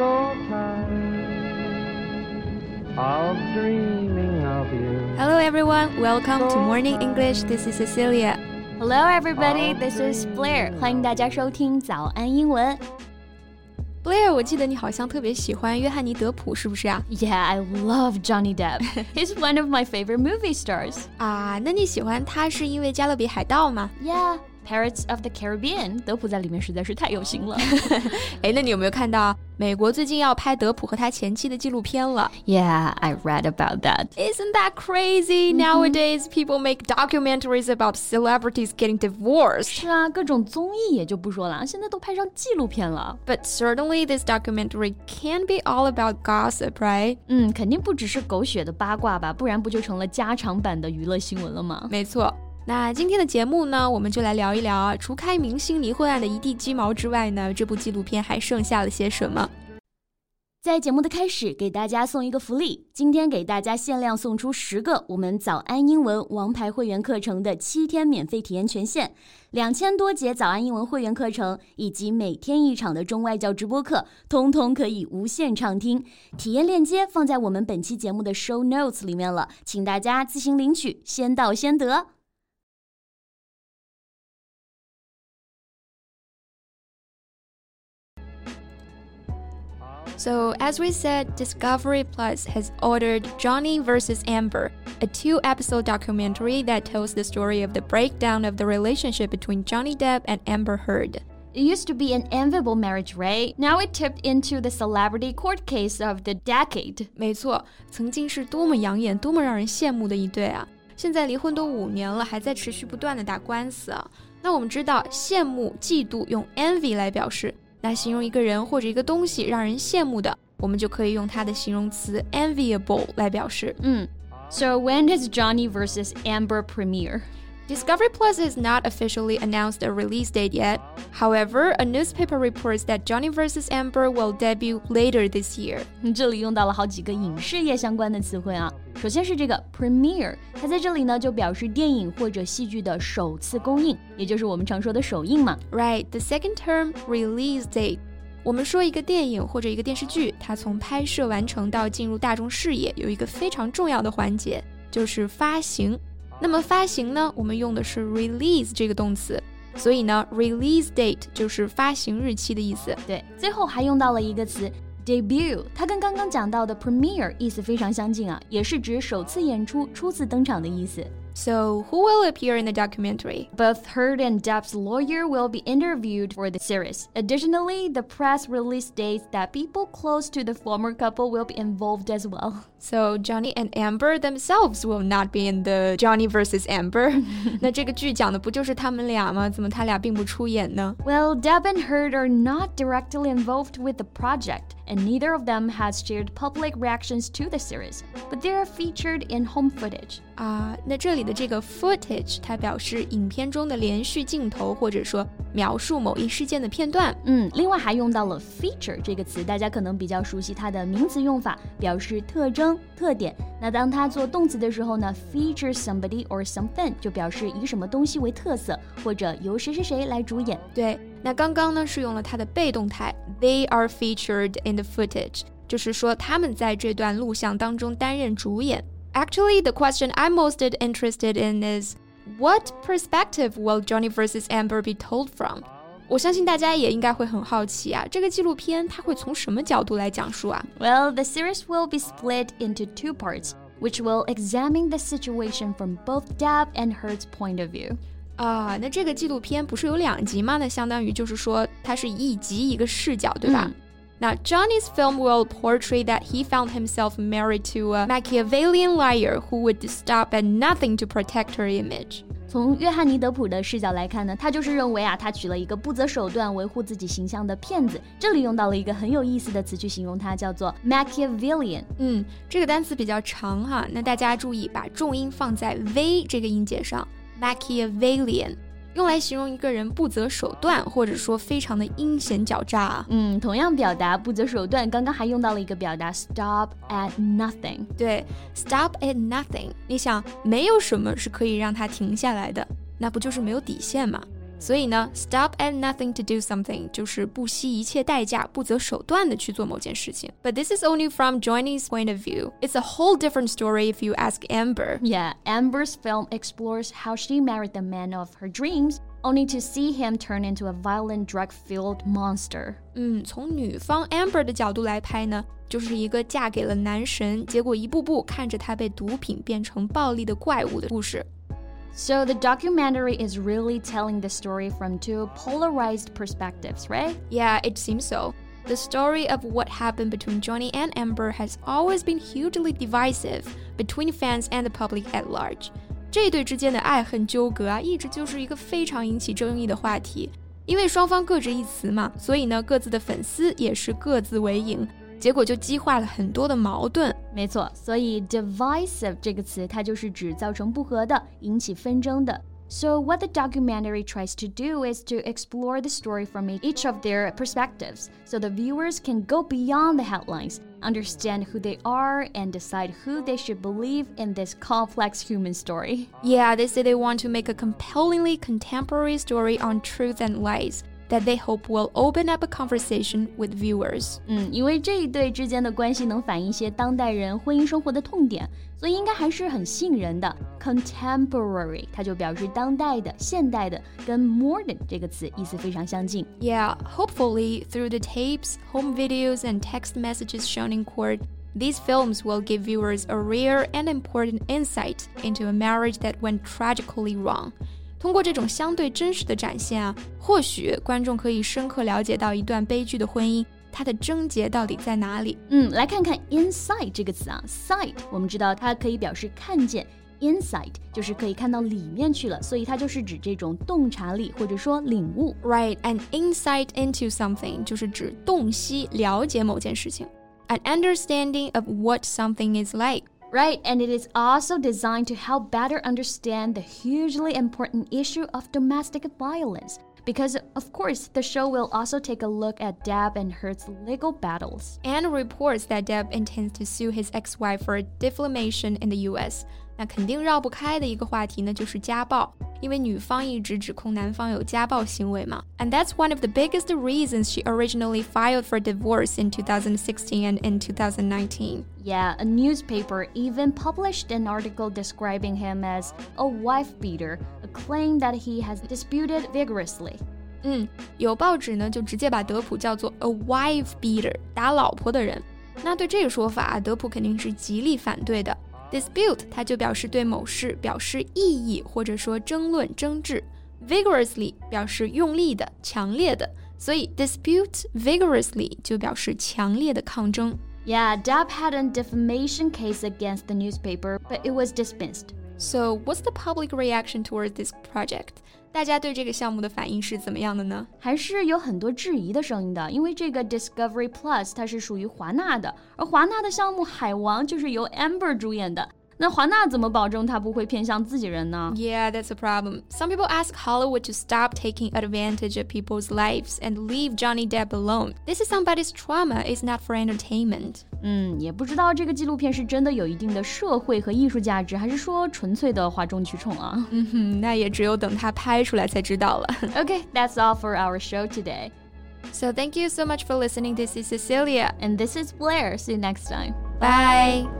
so tired of dreaming of you. Hello everyone, welcome to Morning English. This is Cecilia. Hello everybody, this is Blair. 欢迎大家收听早安英文。Blair，我记得你好像特别喜欢约翰尼·德普，是不是啊 Yeah, I love Johnny Depp. He's one of my favorite movie stars. 啊，那你喜欢他是因为《加勒比海盗》吗？ Yeah, Pirates of the Caribbean. 德普在里面实在是太有型了。哎，那你有没有看到美国最近要拍德普和他前妻的纪录片了 Yeah, I read about that. ？Isn't that crazy? Nowadays, people make documentaries about celebrities getting divorced. 是啊，各种综艺也就不说了，现在都拍上纪录片了。 But certainly, this documentary can be all about gossip, right? 嗯，肯定不只是狗血的八卦吧，不然不就成了加长版的娱乐新闻了吗？没错。 那今天的节目呢，我们就来聊一聊啊，除开明星离婚案的一地鸡毛之外呢，这部纪录片还剩下了些什么？在节目的开始，给大家送一个福利，今天给大家限量送出十个我们早安英文王牌会员课程的七天免费体验权限，两千多节早安英文会员课程以及每天一场的中外教直播课，通通可以无限畅听。体验链接放在我们本期节目的 show notes 里面了，请大家自行领取，先到先得。So, as we said, Discovery Plus has ordered Johnny vs. Amber, a two episode documentary that tells the story of the breakdown of the relationship between Johnny Depp and Amber Heard. It used to be an enviable marriage, right? Now it tipped into the celebrity court case of the decade. 没错，曾经是多么养眼、多么让人羡慕的一对啊！现在离婚都五年了，还在持续不断的打官司啊。那我们知道，羡慕、嫉妒用 envy 来表示， 那形容一个人或者一个东西让人羡慕的，我们就可以用它的形容词 enviable 来表示。 So when does Johnny versus Amber premiere? Discovery Plus has not officially announced a release date yet. However, a newspaper reports that Johnny vs. Amber will debut later this year. 这里用到了好几个影视业相关的词汇啊。首先是这个 premiere，它在这里呢就表示电影或者戏剧的首次公映，也就是我们常说的首映嘛。 Right, the second term, release date. 我们说一个电影或者一个电视剧，它从拍摄完成到进入大众视野，有一个非常重要的环节，就是发行。 那么发行呢，我们用的是 release 这个动词，所以呢，release date 就是发行日期的意思。对，最后还用到了一个词 debut，它跟刚刚讲到的 premiere 意思非常相近啊，也是指首次演出、初次登场的意思。So, who will appear in the documentary? Both Heard and Depp's lawyer will be interviewed for the series. Additionally, the press release states that people close to the former couple will be involved as well. So Johnny and Amber themselves will not be in the Johnny versus Amber 。那这个剧讲的不就是他们俩吗？怎么他俩并不出演呢？ Well, Depp and Heard are not directly involved with the project, and neither of them has shared public reactions to the series, but they are featured in home footage. 啊，那这里的这个 footage，它表示影片中的连续镜头，或者说描述某一事件的片段。嗯，另外还用到了 feature 这个词，大家可能比较熟悉它的名词用法，表示特征、特点。那当它做动词的时候呢，feature somebody or something 就表示以什么东西为特色，或者由谁谁谁来主演。对， 那刚刚呢是用了它的被动态，they are featured in the footage，就是说他们在这段录像当中担任主演。Actually, the question I'm most interested in is what perspective will Johnny versus Amber be told from? 我相信大家也应该会很好奇啊，这个纪录片它会从什么角度来讲述啊？Well, the series will be split into two parts, which will examine the situation from both Depp and Heard's point of view. 啊，那这个纪录片不是有两集吗？那相当于就是说它是一集一个视角，对吧？嗯那 Johnny's film will portray that he found himself married to a Machiavellian liar who would stop at nothing to protect her image. 从约翰尼·德普的视角来看呢，他就是认为啊，他娶了一个不择手段维护自己形象的骗子。这里用到了一个很有意思的词去形容他，叫做 Machiavellian。嗯，这个单词比较长哈，那大家注意把重音放在 v 这个音节上，Machiavellian，用来形容一个人不择手段，或者说非常的阴险狡诈啊。嗯，同样表达不择手段，刚刚还用到了一个表达 stop at nothing。对，stop at nothing。你想，没有什么是可以让他停下来的，那不就是没有底线吗？所以呢，stop at nothing to do something 就是不惜一切代价、不择手段的去做某件事情。But this is only from Johnny's point of view. It's a whole different story if you ask Amber. Yeah, Amber's film explores how she married the man of her dreams only to see him turn into a violent drug-filled monster. 嗯，从女方 Amber 的角度来拍呢，就是一个嫁给了男神，结果一步步看着他被毒品变成暴力的怪物的故事。 So the documentary is really telling the story from two polarized perspectives, right? Yeah, it seems so. The story of what happened between Johnny and Amber has always been hugely divisive between fans and the public at large. 这对之间的爱恨纠葛啊，一直就是一个非常引起争议的话题。因为双方各执一词嘛，所以呢，各自的粉丝也是各自为营， 结果就激化了很多的矛盾。没错，所以 divisive 这个词它就是指造成不和的、引起纷争的。So, what the documentary tries to do is to explore the story from each of their perspectives so the viewers can go beyond the headlines, understand who they are, and decide who they should believe in this complex human story. Yeah, they say they want to make a compellingly contemporary story on truth and lies that they hope will open up a conversation with viewers. 嗯，因为这一对之间的关系能反映一些当代人婚姻生活的痛点，所以应该还是很吸引人的。Contemporary，它就表示当代的、现代的，跟 modern 这个词意思非常相近。Yeah, hopefully through the tapes, home videos, and text messages shown in court. These films will give viewers a rare and important insight into a marriage that went tragically wrong. 通过这种相对真实的展现啊，或许观众可以深刻了解到一段悲剧的婚姻，它的症结到底在哪里。嗯，来看看 inside 这个词啊，sight 我们知道它可以表示看见，insight 就是可以看到里面去了，所以它就是指这种洞察力或者说领悟。Right, an insight into something 就是指洞悉、了解某件事情，an understanding of what something is like。Right, and it is also designed to help better understand the hugely important issue of domestic violence. Because, of course, the show will also take a look at Depp and Heard's legal battles. And reports that Depp intends to sue his ex wife for defamation in the US. 那肯定绕不开的一个话题呢，就是家暴，因为女方一直指控男方有家暴行为嘛。And that's one of the biggest reasons she originally filed for divorce in 2016 and in 2019. Yeah, a newspaper even published an article describing him as a wife beater, a claim that he has disputed vigorously. 嗯，有报纸呢就直接把德普叫做 a wife beater，打老婆的人。那对这个说法，德普肯定是极力反对的。Dispute，它就表示对某事表示异议或者说争论、争执。Vigorously 表示用力的、强烈的，所以 dispute vigorously 就表示强烈的抗争。 yeah, Depp had a defamation case against the newspaper, but it was dismissed. So, what's the public reaction towards this project? 大家对这个项目的反应是怎么样的呢？还是有很多质疑的声音的，因为这个 Discovery Plus 它是属于华纳的，而华纳的项目《海王》就是由 Amber 主演的，那华纳怎么保证他不会偏向自己人呢？Yeah, that's a problem. Some people ask Hollywood to stop taking advantage of people's lives and leave Johnny Depp alone. This is somebody's trauma. It's not for entertainment. 嗯，也不知道这个纪录片是真的有一定的社会和艺术价值，还是说纯粹的哗众取宠啊？嗯哼，那也只有等它拍出来才知道了。okay, that's all for our show today. So thank you so much for listening. This is Cecilia. And this is Blair. See you next time. Bye.